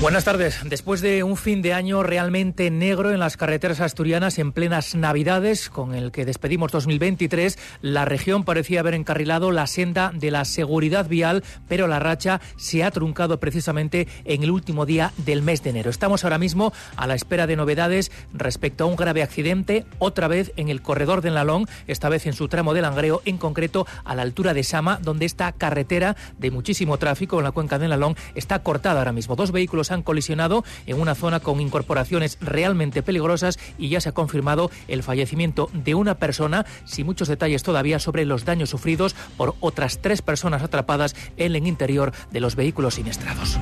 Buenas tardes. Después de un fin de año realmente negro en las carreteras asturianas en plenas Navidades, con el que despedimos 2023, la región parecía haber encarrilado la senda de la seguridad vial, pero la racha se ha truncado precisamente en el último día del mes de enero. Estamos ahora mismo a la espera de novedades respecto a un grave accidente, otra vez en el corredor del Nalón, esta vez en su tramo de Langreo, en concreto a la altura de Sama, donde esta carretera de muchísimo tráfico en la cuenca del Nalón está cortada ahora mismo. Dos vehículos han colisionado en una zona con incorporaciones realmente peligrosas y ya se ha confirmado el fallecimiento de una persona, sin muchos detalles todavía sobre los daños sufridos por otras tres personas atrapadas en el interior de los vehículos siniestrados.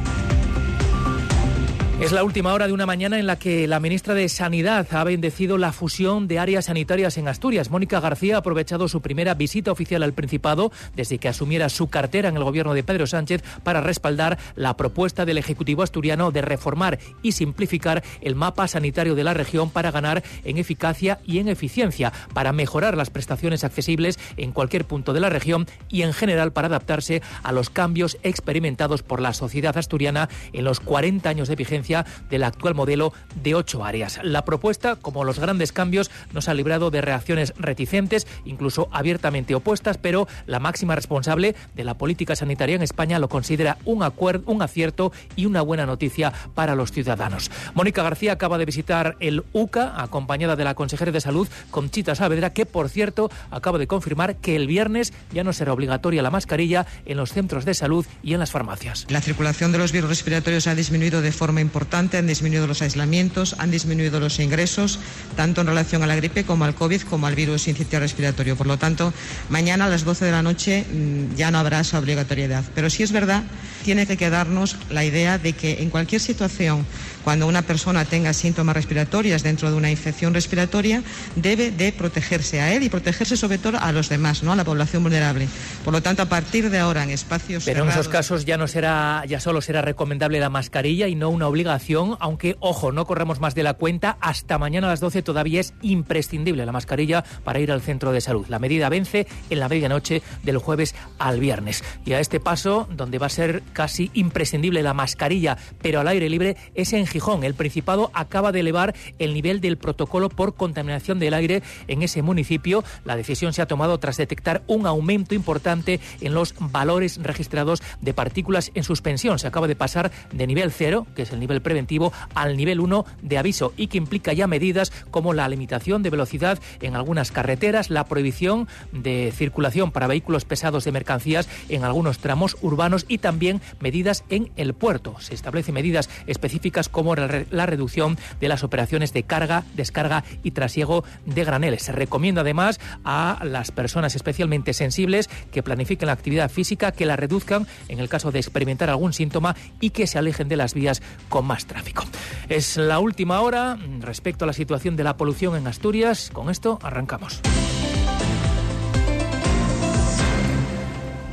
Es la última hora de una mañana en la que la ministra de Sanidad ha bendecido la fusión de áreas sanitarias en Asturias. Mónica García ha aprovechado su primera visita oficial al Principado desde que asumiera su cartera en el gobierno de Pedro Sánchez para respaldar la propuesta del Ejecutivo asturiano de reformar y simplificar el mapa sanitario de la región para ganar en eficacia y en eficiencia, para mejorar las prestaciones accesibles en cualquier punto de la región y en general para adaptarse a los cambios experimentados por la sociedad asturiana en los 40 años de vigencia del actual modelo de ocho áreas. La propuesta, como los grandes cambios, nos ha librado de reacciones reticentes, incluso abiertamente opuestas, pero la máxima responsable de la política sanitaria en España lo considera un, acuerdo, un acierto y una buena noticia para los ciudadanos. Mónica García acaba de visitar el UCA, acompañada de la consejera de Salud, Conchita Saavedra, que, por cierto, acaba de confirmar que el viernes ya no será obligatoria la mascarilla en los centros de salud y en las farmacias. La circulación de los virus respiratorios ha disminuido de forma importante importante, han disminuido los aislamientos, han disminuido los ingresos, tanto en relación a la gripe como al COVID, como al virus incitial respiratorio. Por lo tanto, mañana a las 12 de la noche mm, ya no habrá esa obligatoriedad. Pero sí es verdad, tiene que quedarnos la idea de que en cualquier situación, cuando una persona tenga síntomas respiratorios dentro de una infección respiratoria, debe de protegerse a él y protegerse sobre todo a los demás, ¿no? a la población vulnerable. Por lo tanto, a partir de ahora, en espacios Pero en esos casos ya no será, ya solo será recomendable la mascarilla y no una obligación aunque, ojo, no corremos más de la cuenta, hasta mañana a las 12 todavía es imprescindible la mascarilla para ir al centro de salud. La medida vence en la medianoche del jueves al viernes. Y a este paso, donde va a ser casi imprescindible la mascarilla, pero al aire libre, es en Gijón. El Principado acaba de elevar el nivel del protocolo por contaminación del aire en ese municipio. La decisión se ha tomado tras detectar un aumento importante en los valores registrados de partículas en suspensión. Se acaba de pasar de nivel cero, que es el nivel preventivo al nivel 1 de aviso y que implica ya medidas como la limitación de velocidad en algunas carreteras, la prohibición de circulación para vehículos pesados de mercancías en algunos tramos urbanos y también medidas en el puerto. Se establecen medidas específicas como la reducción de las operaciones de carga, descarga y trasiego de graneles. Se recomienda además a las personas especialmente sensibles que planifiquen la actividad física, que la reduzcan en el caso de experimentar algún síntoma y que se alejen de las vías con más tráfico. Es la última hora respecto a la situación de la polución en Asturias. Con esto arrancamos.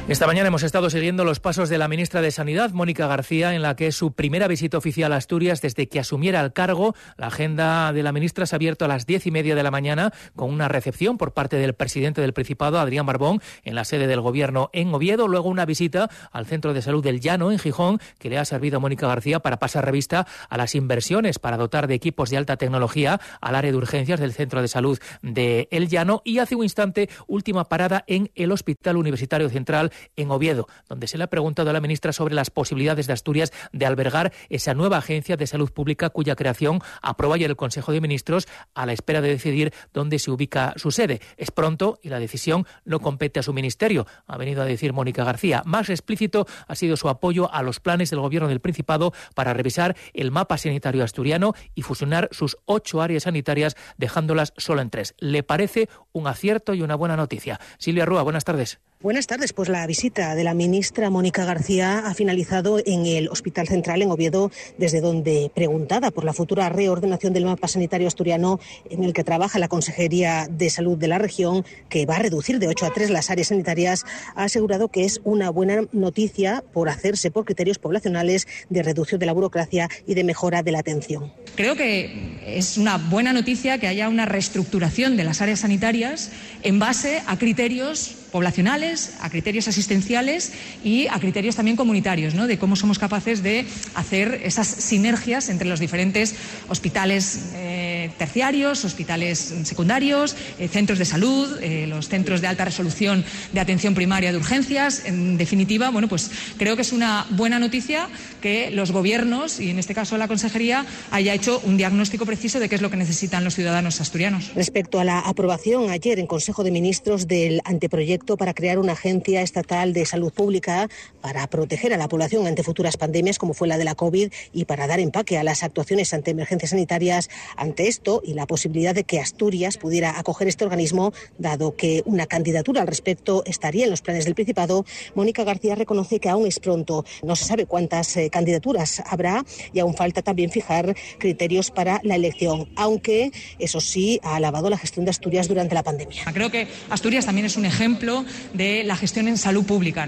Esta mañana hemos estado siguiendo los pasos de la ministra de Sanidad, Mónica García, en la que es su primera visita oficial a Asturias desde que asumiera el cargo. La agenda de la ministra se ha abierto a las diez y media de la mañana con una recepción por parte del presidente del Principado, Adrián Barbón, en la sede del Gobierno en Oviedo. Luego una visita al Centro de Salud del Llano, en Gijón, que le ha servido a Mónica García para pasar revista a las inversiones para dotar de equipos de alta tecnología al área de urgencias del Centro de Salud de El Llano. Y hace un instante, última parada en el Hospital Universitario Central en Oviedo, donde se le ha preguntado a la ministra sobre las posibilidades de Asturias de albergar esa nueva agencia de salud pública cuya creación aprueba ayer el Consejo de Ministros a la espera de decidir dónde se ubica su sede. Es pronto y la decisión no compete a su ministerio, ha venido a decir Mónica García. Más explícito ha sido su apoyo a los planes del Gobierno del Principado para revisar el mapa sanitario asturiano y fusionar sus ocho áreas sanitarias, dejándolas solo en tres. Le parece un acierto y una buena noticia. Silvia Rúa, buenas tardes. Buenas tardes. Pues la visita de la ministra Mónica García ha finalizado en el Hospital Central en Oviedo, desde donde, preguntada por la futura reordenación del mapa sanitario asturiano en el que trabaja la Consejería de Salud de la región, que va a reducir de 8 a 3 las áreas sanitarias, ha asegurado que es una buena noticia por hacerse por criterios poblacionales de reducción de la burocracia y de mejora de la atención. Creo que es una buena noticia que haya una reestructuración de las áreas sanitarias en base a criterios poblacionales, a criterios asistenciales y a criterios también comunitarios, de cómo somos capaces de hacer esas sinergias entre los diferentes hospitales eh, terciarios, hospitales secundarios, eh, centros de salud, eh, los centros de alta resolución de atención primaria de urgencias. En definitiva, bueno, pues creo que es una buena noticia que los gobiernos y en este caso la consejería haya hecho un diagnóstico preciso de qué es lo que necesitan los ciudadanos asturianos. Respecto a la aprobación ayer en Consejo de Ministros del anteproyecto para crear una agencia estatal de salud pública para proteger a la población ante futuras pandemias como fue la de la COVID y para dar empaque a las actuaciones ante emergencias sanitarias. Ante esto y la posibilidad de que Asturias pudiera acoger este organismo, dado que una candidatura al respecto estaría en los planes del Principado, Mónica García reconoce que aún es pronto. No se sabe cuántas eh, candidaturas habrá y aún falta también fijar criterios para la elección, aunque eso sí ha alabado la gestión de Asturias durante la pandemia. Creo que Asturias también es un ejemplo de la gestión en salud pública.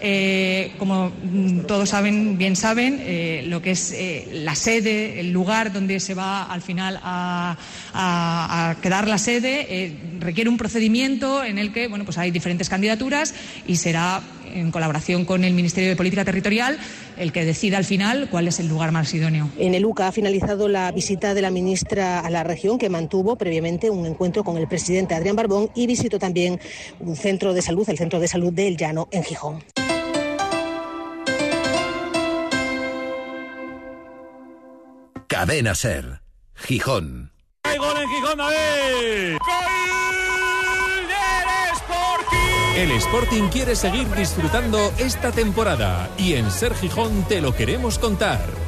Eh, como todos saben, bien saben, eh, lo que es eh, la sede, el lugar donde se va al final a, quedar la sede, requiere un procedimiento en el que bueno, pues hay diferentes candidaturas y será en colaboración con el Ministerio de Política Territorial, el que decida al final cuál es el lugar más idóneo. En el UCA ha finalizado la visita de la ministra a la región, que mantuvo previamente un encuentro con el presidente Adrián Barbón y visitó también un centro de salud, el Centro de Salud del Llano, en Gijón. Cadena Ser, Gijón. ¡Hay gol en Gijón, El Sporting quiere seguir disfrutando esta temporada y en Ser Gijón te lo queremos contar.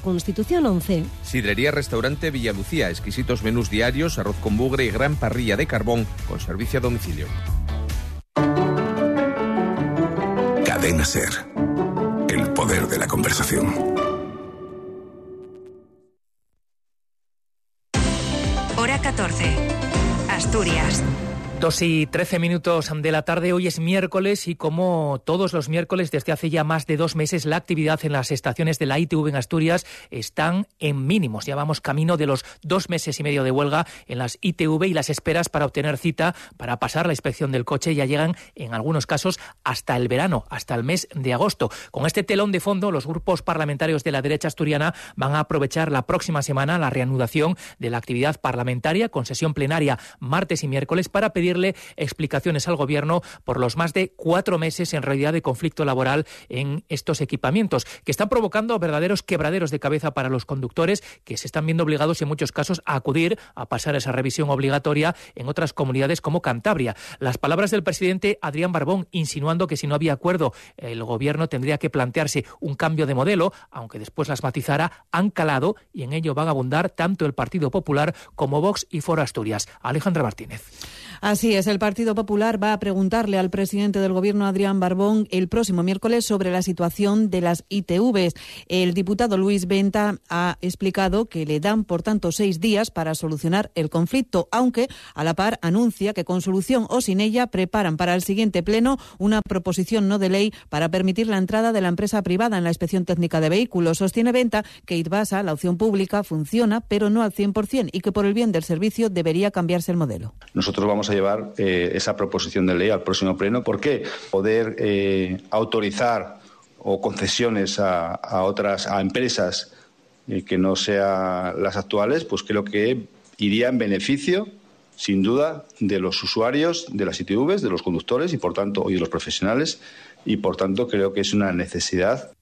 Constitución 11. Sidrería Restaurante Villalucía, exquisitos menús diarios, arroz con bugre y gran parrilla de carbón con servicio a domicilio. Cadena Ser. El poder de la conversación. Dos y trece minutos de la tarde, hoy es miércoles y como todos los miércoles desde hace ya más de dos meses la actividad en las estaciones de la ITV en Asturias están en mínimos. Ya vamos camino de los dos meses y medio de huelga en las ITV y las esperas para obtener cita para pasar la inspección del coche ya llegan en algunos casos hasta el verano, hasta el mes de agosto. Con este telón de fondo, los grupos parlamentarios de la derecha asturiana van a aprovechar la próxima semana la reanudación de la actividad parlamentaria con sesión plenaria martes y miércoles para pedir explicaciones al Gobierno por los más de cuatro meses en realidad de conflicto laboral en estos equipamientos, que están provocando verdaderos quebraderos de cabeza para los conductores que se están viendo obligados en muchos casos a acudir a pasar esa revisión obligatoria en otras comunidades como Cantabria. Las palabras del presidente Adrián Barbón insinuando que si no había acuerdo el Gobierno tendría que plantearse un cambio de modelo, aunque después las matizara, han calado y en ello van a abundar tanto el Partido Popular como Vox y Foro Asturias. Alejandra Martínez. Es, el Partido Popular va a preguntarle al presidente del Gobierno, Adrián Barbón, el próximo miércoles sobre la situación de las ITVs. El diputado Luis Venta ha explicado que le dan, por tanto, seis días para solucionar el conflicto, aunque a la par anuncia que con solución o sin ella preparan para el siguiente pleno una proposición no de ley para permitir la entrada de la empresa privada en la inspección técnica de vehículos. Sostiene Venta que ITBASA, la opción pública, funciona, pero no al 100% y que por el bien del servicio debería cambiarse el modelo. Nosotros vamos a llevar eh, esa proposición de ley al próximo pleno. ¿Por qué? Poder eh, autorizar o concesiones a, otras a empresas eh, que no sean las actuales, pues creo que iría en beneficio sin duda, de los usuarios de las ITVs, de los conductores y, por tanto, y de los profesionales. Y, por tanto, creo que es una necesidad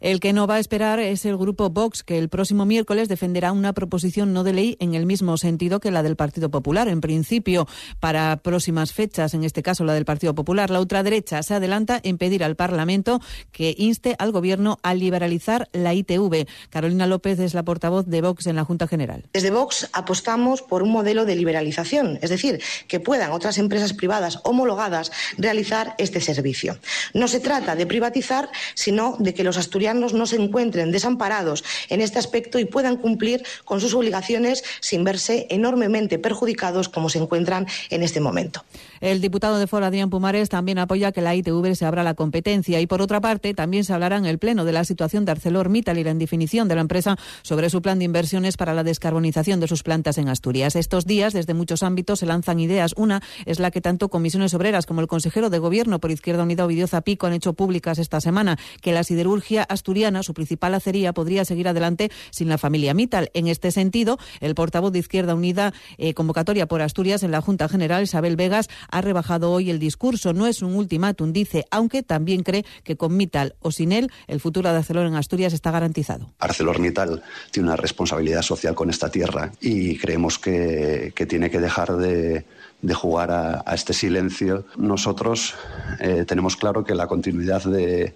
el que no va a esperar es el grupo Vox, que el próximo miércoles defenderá una proposición no de ley en el mismo sentido que la del Partido Popular. En principio, para próximas fechas, en este caso la del Partido Popular, la ultraderecha se adelanta en pedir al Parlamento que inste al Gobierno a liberalizar la ITV. Carolina López es la portavoz de Vox en la Junta General. Desde Vox apostamos por un modelo de liberalización, es decir, que puedan otras empresas privadas homologadas realizar este servicio. No se trata de privatizar, sino de que los asturianos no se encuentren desamparados en este aspecto y puedan cumplir con sus obligaciones sin verse enormemente perjudicados como se encuentran en este momento. El diputado de Foro, Adrián Pumares, también apoya que la ITV se abra la competencia y, por otra parte, también se hablará en el Pleno de la situación de ArcelorMittal y la indefinición de la empresa sobre su plan de inversiones para la descarbonización de sus plantas en Asturias. Estos días, desde muchos ámbitos, se lanzan ideas. Una es la que tanto comisiones obreras como el consejero de Gobierno por Izquierda Unida, Ovidio Zapico, han hecho públicas esta semana, que la siderurgia asturiana, su principal acería, podría seguir adelante sin la familia Mittal. En este sentido, el portavoz de Izquierda Unida, eh, convocatoria por Asturias en la Junta General, Isabel Vegas, ha rebajado hoy el discurso. No es un ultimátum, dice, aunque también cree que con Mittal o sin él, el futuro de Arcelor en Asturias está garantizado. ArcelorMittal tiene una responsabilidad social con esta tierra y creemos que, tiene que dejar de, jugar a, este silencio. Nosotros eh, tenemos claro que la continuidad de,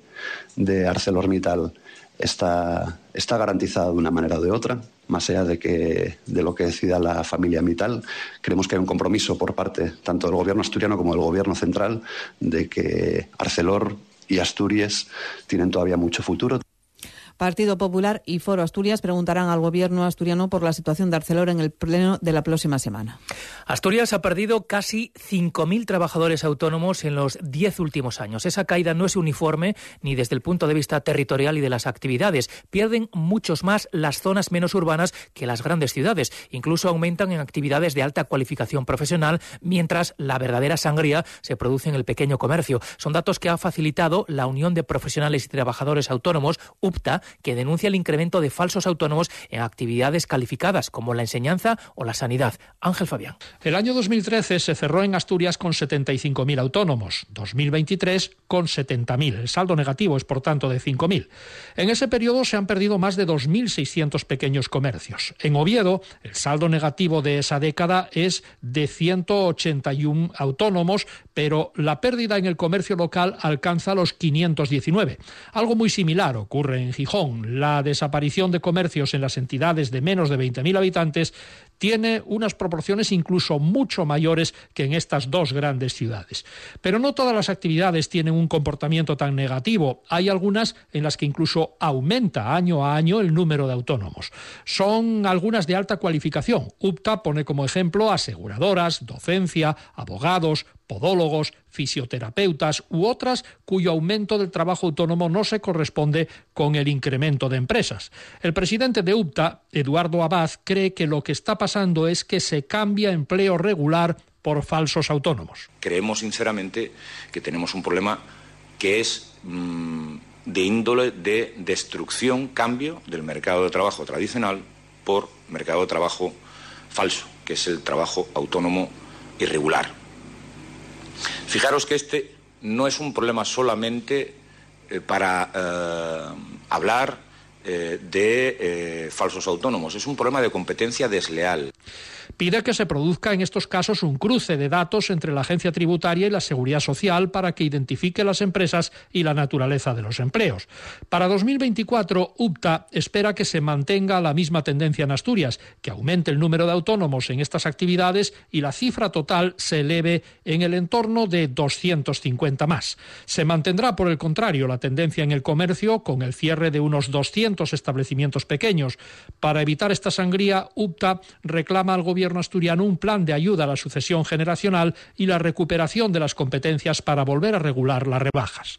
de ArcelorMittal está, está garantizada de una manera o de otra, más allá de, que, de lo que decida la familia Mital. Creemos que hay un compromiso por parte tanto del gobierno asturiano como del gobierno central de que Arcelor y Asturias tienen todavía mucho futuro. Partido Popular y Foro Asturias preguntarán al gobierno asturiano por la situación de Arcelor en el pleno de la próxima semana. Asturias ha perdido casi 5.000 trabajadores autónomos en los 10 últimos años. Esa caída no es uniforme ni desde el punto de vista territorial y de las actividades. Pierden muchos más las zonas menos urbanas que las grandes ciudades. Incluso aumentan en actividades de alta cualificación profesional, mientras la verdadera sangría se produce en el pequeño comercio. Son datos que ha facilitado la Unión de Profesionales y Trabajadores Autónomos, UPTA, que denuncia el incremento de falsos autónomos en actividades calificadas como la enseñanza o la sanidad. Ángel Fabián. El año 2013 se cerró en Asturias con 75.000 autónomos, 2023 con 70.000. El saldo negativo es, por tanto, de 5.000. En ese periodo se han perdido más de 2.600 pequeños comercios. En Oviedo, el saldo negativo de esa década es de 181 autónomos, pero la pérdida en el comercio local alcanza los 519. Algo muy similar ocurre en Gijón la desaparición de comercios en las entidades de menos de 20.000 habitantes tiene unas proporciones incluso mucho mayores que en estas dos grandes ciudades. Pero no todas las actividades tienen un comportamiento tan negativo. Hay algunas en las que incluso aumenta año a año el número de autónomos. Son algunas de alta cualificación. UPTA pone como ejemplo aseguradoras, docencia, abogados, podólogos, fisioterapeutas u otras cuyo aumento del trabajo autónomo no se corresponde con el incremento de empresas. El presidente de UPTA, Eduardo Abad, cree que lo que está pasando es que se cambia empleo regular por falsos autónomos. Creemos sinceramente que tenemos un problema que es mm, de índole de destrucción, cambio del mercado de trabajo tradicional por mercado de trabajo falso, que es el trabajo autónomo irregular. Fijaros que este no es un problema solamente eh, para eh, hablar de falsos autónomos, es un problema de competencia desleal pide que se produzca en estos casos un cruce de datos entre la agencia tributaria y la seguridad social para que identifique las empresas y la naturaleza de los empleos. Para 2024, UPTA espera que se mantenga la misma tendencia en Asturias, que aumente el número de autónomos en estas actividades y la cifra total se eleve en el entorno de 250 más. Se mantendrá, por el contrario, la tendencia en el comercio con el cierre de unos 200 establecimientos pequeños. Para evitar esta sangría, UPTA reclama al gobierno gobierno asturiano un plan de ayuda a la sucesión generacional y la recuperación de las competencias para volver a regular las rebajas.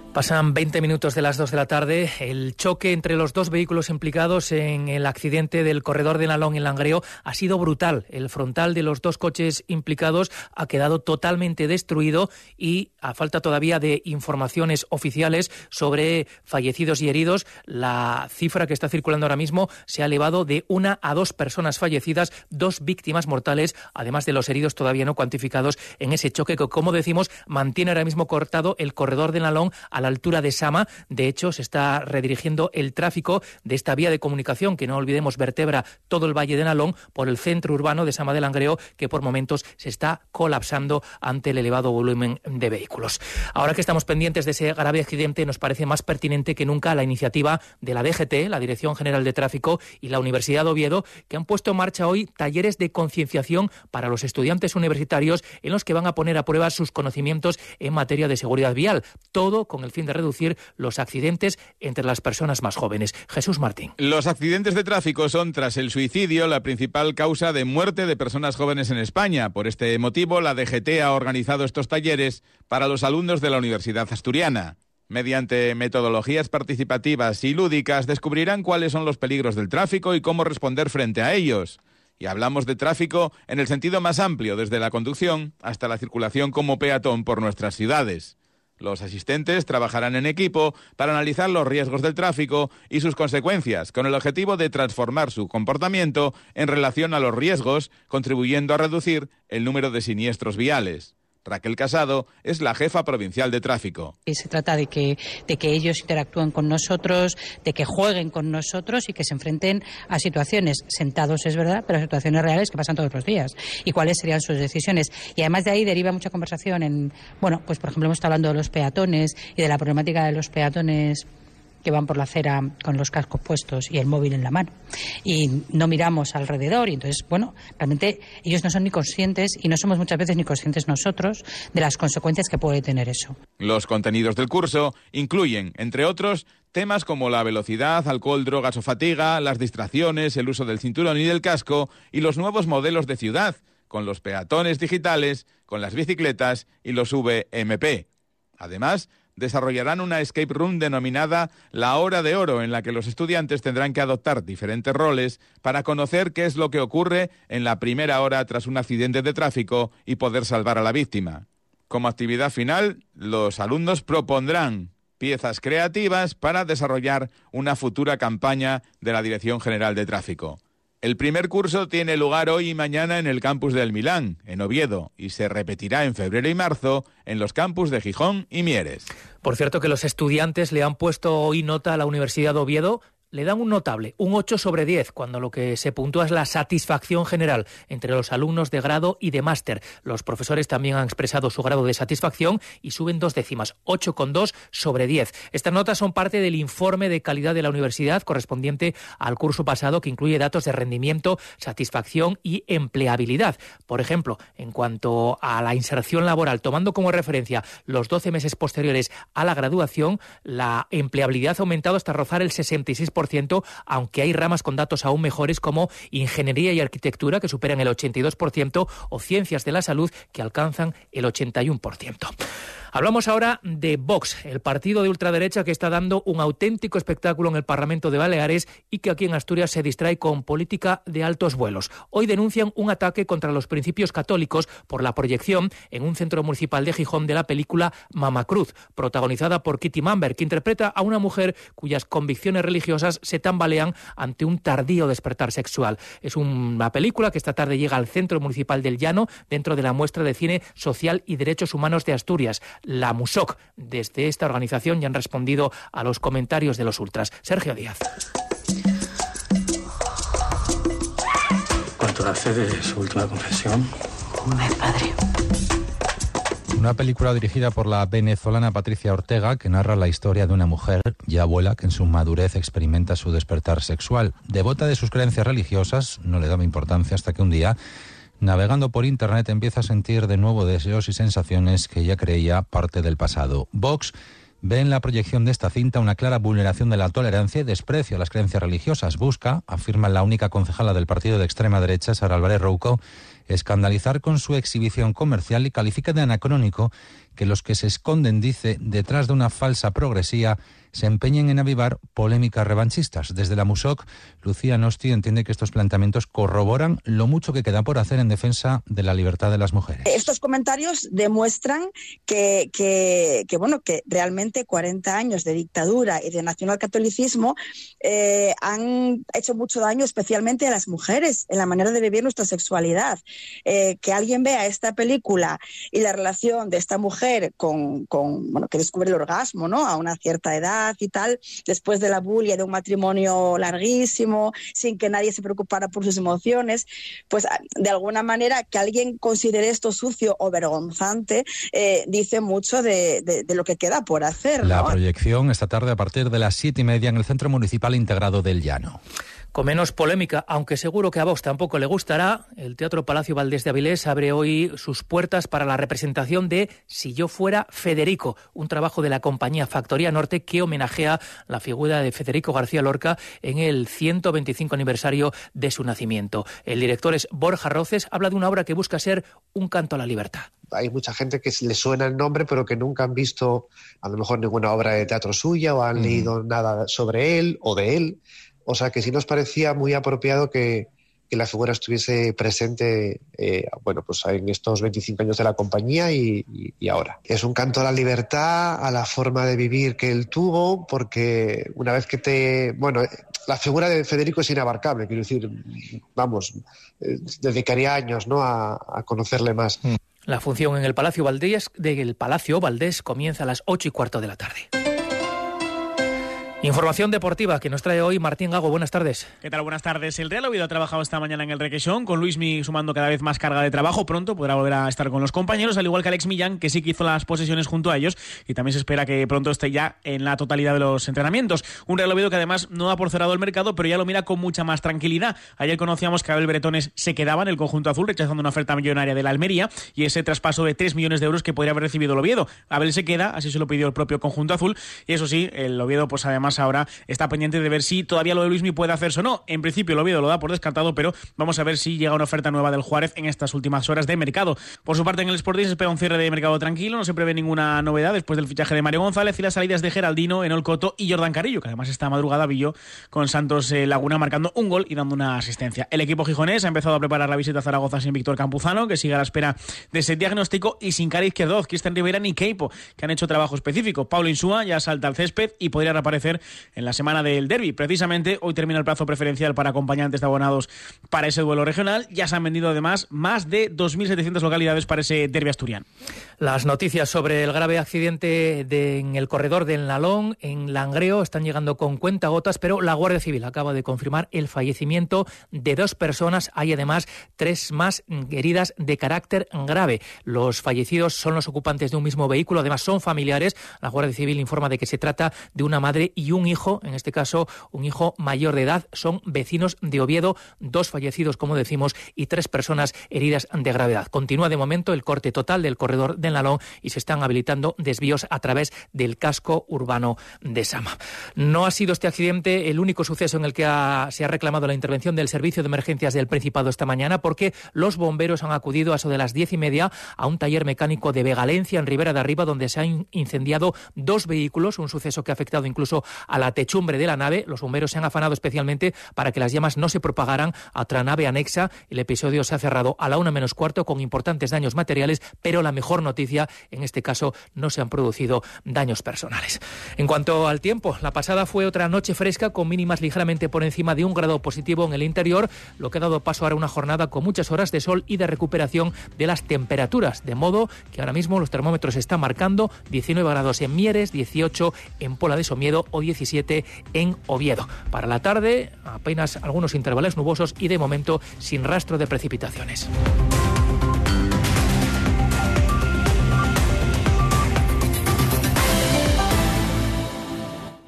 Pasan 20 minutos de las 2 de la tarde. El choque entre los dos vehículos implicados en el accidente del corredor de Nalón en Langreo ha sido brutal. El frontal de los dos coches implicados ha quedado totalmente destruido y, a falta todavía de informaciones oficiales sobre fallecidos y heridos, la cifra que está circulando ahora mismo se ha elevado de una a dos personas fallecidas, dos víctimas mortales, además de los heridos todavía no cuantificados en ese choque que, como decimos, mantiene ahora mismo cortado el corredor de Nalón la altura de Sama. De hecho, se está redirigiendo el tráfico de esta vía de comunicación que no olvidemos vertebra todo el Valle de Nalón por el centro urbano de Sama de Langreo que por momentos se está colapsando ante el elevado volumen de vehículos. Ahora que estamos pendientes de ese grave accidente, nos parece más pertinente que nunca la iniciativa de la DGT, la Dirección General de Tráfico y la Universidad de Oviedo, que han puesto en marcha hoy talleres de concienciación para los estudiantes universitarios en los que van a poner a prueba sus conocimientos en materia de seguridad vial, todo con el fin de reducir los accidentes entre las personas más jóvenes. Jesús Martín. Los accidentes de tráfico son, tras el suicidio, la principal causa de muerte de personas jóvenes en España. Por este motivo, la DGT ha organizado estos talleres para los alumnos de la Universidad Asturiana. Mediante metodologías participativas y lúdicas descubrirán cuáles son los peligros del tráfico y cómo responder frente a ellos. Y hablamos de tráfico en el sentido más amplio, desde la conducción hasta la circulación como peatón por nuestras ciudades. Los asistentes trabajarán en equipo para analizar los riesgos del tráfico y sus consecuencias, con el objetivo de transformar su comportamiento en relación a los riesgos, contribuyendo a reducir el número de siniestros viales. Raquel Casado es la jefa provincial de tráfico. Y se trata de que, de que ellos interactúen con nosotros, de que jueguen con nosotros y que se enfrenten a situaciones sentados, es verdad, pero a situaciones reales que pasan todos los días y cuáles serían sus decisiones. Y además de ahí deriva mucha conversación en, bueno, pues por ejemplo hemos estado hablando de los peatones y de la problemática de los peatones que van por la acera con los cascos puestos y el móvil en la mano. Y no miramos alrededor y entonces, bueno, realmente ellos no son ni conscientes y no somos muchas veces ni conscientes nosotros de las consecuencias que puede tener eso. Los contenidos del curso incluyen, entre otros, temas como la velocidad, alcohol, drogas o fatiga, las distracciones, el uso del cinturón y del casco y los nuevos modelos de ciudad, con los peatones digitales, con las bicicletas y los VMP. Además, desarrollarán una escape room denominada La Hora de Oro, en la que los estudiantes tendrán que adoptar diferentes roles para conocer qué es lo que ocurre en la primera hora tras un accidente de tráfico y poder salvar a la víctima. Como actividad final, los alumnos propondrán piezas creativas para desarrollar una futura campaña de la Dirección General de Tráfico. El primer curso tiene lugar hoy y mañana en el campus del Milán, en Oviedo, y se repetirá en febrero y marzo en los campus de Gijón y Mieres. Por cierto que los estudiantes le han puesto hoy nota a la Universidad de Oviedo le dan un notable, un 8 sobre 10, cuando lo que se puntúa es la satisfacción general entre los alumnos de grado y de máster. Los profesores también han expresado su grado de satisfacción y suben dos décimas, 8,2 sobre 10. Estas notas son parte del informe de calidad de la universidad correspondiente al curso pasado que incluye datos de rendimiento, satisfacción y empleabilidad. Por ejemplo, en cuanto a la inserción laboral, tomando como referencia los 12 meses posteriores a la graduación, la empleabilidad ha aumentado hasta rozar el 66% aunque hay ramas con datos aún mejores como ingeniería y arquitectura que superan el 82% o ciencias de la salud que alcanzan el 81%. Hablamos ahora de Vox, el partido de ultraderecha que está dando un auténtico espectáculo en el Parlamento de Baleares y que aquí en Asturias se distrae con política de altos vuelos. Hoy denuncian un ataque contra los principios católicos por la proyección en un centro municipal de Gijón de la película Mama Cruz, protagonizada por Kitty Mamber, que interpreta a una mujer cuyas convicciones religiosas se tambalean ante un tardío despertar sexual. Es una película que esta tarde llega al Centro Municipal del Llano dentro de la muestra de cine social y derechos humanos de Asturias la MUSOC. Desde esta organización ya han respondido a los comentarios de los ultras. Sergio Díaz. ¿Cuánto hace de su última confesión? Un mes, padre. Una película dirigida por la venezolana Patricia Ortega que narra la historia de una mujer ya abuela que en su madurez experimenta su despertar sexual. Devota de sus creencias religiosas, no le daba importancia hasta que un día navegando por Internet empieza a sentir de nuevo deseos y sensaciones que ella creía parte del pasado. Vox ve en la proyección de esta cinta una clara vulneración de la tolerancia y desprecio a las creencias religiosas. Busca, afirma la única concejala del partido de extrema derecha, Sara Álvarez Rouco, escandalizar con su exhibición comercial y califica de anacrónico que los que se esconden, dice, detrás de una falsa progresía se empeñen en avivar polémicas revanchistas. Desde la MUSOC, Lucía Nosti entiende que estos planteamientos corroboran lo mucho que queda por hacer en defensa de la libertad de las mujeres. Estos comentarios demuestran que, que, bueno, que realmente 40 años de dictadura y de nacionalcatolicismo eh, han hecho mucho daño especialmente a las mujeres en la manera de vivir nuestra sexualidad. Eh, que alguien vea esta película y la relación de esta mujer con, con, bueno, que descubre el orgasmo, ¿no? A una cierta edad y tal, después de la bulia de un matrimonio larguísimo, sin que nadie se preocupara por sus emociones, pues ah, de alguna manera que alguien considere esto sucio o vergonzante eh, dice mucho de, de, lo que queda por hacer. La proyección esta tarde a partir de las siete y media en el Centro Municipal Integrado del Llano. Con menos polémica, aunque seguro que a vos tampoco le gustará, el Teatro Palacio Valdés de Avilés abre hoy sus puertas para la representación de Si yo fuera Federico, un trabajo de la compañía Factoría Norte que homenajea la figura de Federico García Lorca en el 125 aniversario de su nacimiento. El director es Borja Roces, habla de una obra que busca ser un canto a la libertad hay mucha gente que le suena el nombre, pero que nunca han visto a lo mejor ninguna obra de teatro suya o han leído nada sobre él o de él. O sea que sí nos parecía muy apropiado que, la figura estuviese presente eh, bueno, pues en estos 25 años de la compañía y, ahora. Es un canto a la libertad, a la forma de vivir que él tuvo, porque una vez que te... Bueno, la figura de Federico es inabarcable, quiero decir, vamos, eh, dedicaría años ¿no? a, conocerle más. Mm. La función en el Palacio Valdés, del Palacio Valdés comienza a las 8 y cuarto de la tarde. Información deportiva que nos trae hoy Martín Gago. Buenas tardes. ¿Qué tal? Buenas tardes. El Real Oviedo ha trabajado esta mañana en el Requesón, con Luismi sumando cada vez más carga de trabajo. Pronto podrá volver a estar con los compañeros, al igual que Alex Millán, que sí que hizo las posesiones junto a ellos y también se espera que pronto esté ya en la totalidad de los entrenamientos. Un Real Oviedo que además no ha por cerrado el mercado, pero ya lo mira con mucha más tranquilidad. Ayer conocíamos que Abel Bretones se quedaba en el conjunto azul, rechazando una oferta millonaria de la Almería y ese traspaso de 3 millones de euros que podría haber recibido el Oviedo. Abel se queda, así se lo pidió el propio conjunto azul y eso sí, el Oviedo pues además ahora está pendiente de ver si todavía lo de Luismi puede hacerse o no. En principio el Oviedo lo da por descartado, pero vamos a ver si llega una oferta nueva del Juárez en estas últimas horas de mercado. Por su parte, en el Sporting se espera un cierre de mercado tranquilo, no se prevé ninguna novedad después del fichaje de Mario González y las salidas de Geraldino, Enol Coto y Jordan Carillo, que además está madrugada Villo con Santos eh, Laguna marcando un gol y dando una asistencia. El equipo gijonés ha empezado a preparar la visita a Zaragoza sin Víctor Campuzano, que sigue a la espera de ese diagnóstico, y sin Cari Izquierdoz, Cristian Rivera ni Keipo, que han hecho trabajo específico. Pablo Insúa ya salta al césped y podría reaparecer en la semana del derby. Precisamente hoy termina el plazo preferencial para acompañantes de abonados para ese duelo regional. Ya se han vendido además más de 2.700 localidades para ese derbi asturiano. Las noticias sobre el grave accidente en el corredor del Nalón, en Langreo, están llegando con cuentagotas, pero la Guardia Civil acaba de confirmar el fallecimiento de dos personas. Hay además tres más heridas de carácter grave. Los fallecidos son los ocupantes de un mismo vehículo, además son familiares. La Guardia Civil informa de que se trata de una madre y un hijo, en este caso un hijo mayor de edad. Son vecinos de Oviedo, dos fallecidos, como decimos, y tres personas heridas de gravedad. Continúa de momento el corte total del corredor del Nalón y se están habilitando desvíos a través del casco urbano de Sama. No ha sido este accidente el único suceso en el que se ha reclamado la intervención del Servicio de Emergencias del Principado esta mañana, porque los bomberos han acudido a eso de las diez y media a un taller mecánico de Vegalencia, en Ribera de Arriba, donde se han incendiado dos vehículos, un suceso que ha afectado incluso a la techumbre de la nave. Los bomberos se han afanado especialmente para que las llamas no se propagaran a otra nave anexa. El episodio se ha cerrado a la una menos cuarto con importantes daños materiales, pero la mejor noticia, en este caso, no se han producido daños personales. En cuanto al tiempo, la pasada fue otra noche fresca con mínimas ligeramente por encima de un grado positivo en el interior, lo que ha dado paso a una jornada con muchas horas de sol y de recuperación de las temperaturas, de modo que ahora mismo los termómetros están marcando 19 grados en Mieres, 18 en Pola de Somiedo o 17 en Oviedo. Para la tarde, apenas algunos intervalos nubosos y de momento sin rastro de precipitaciones.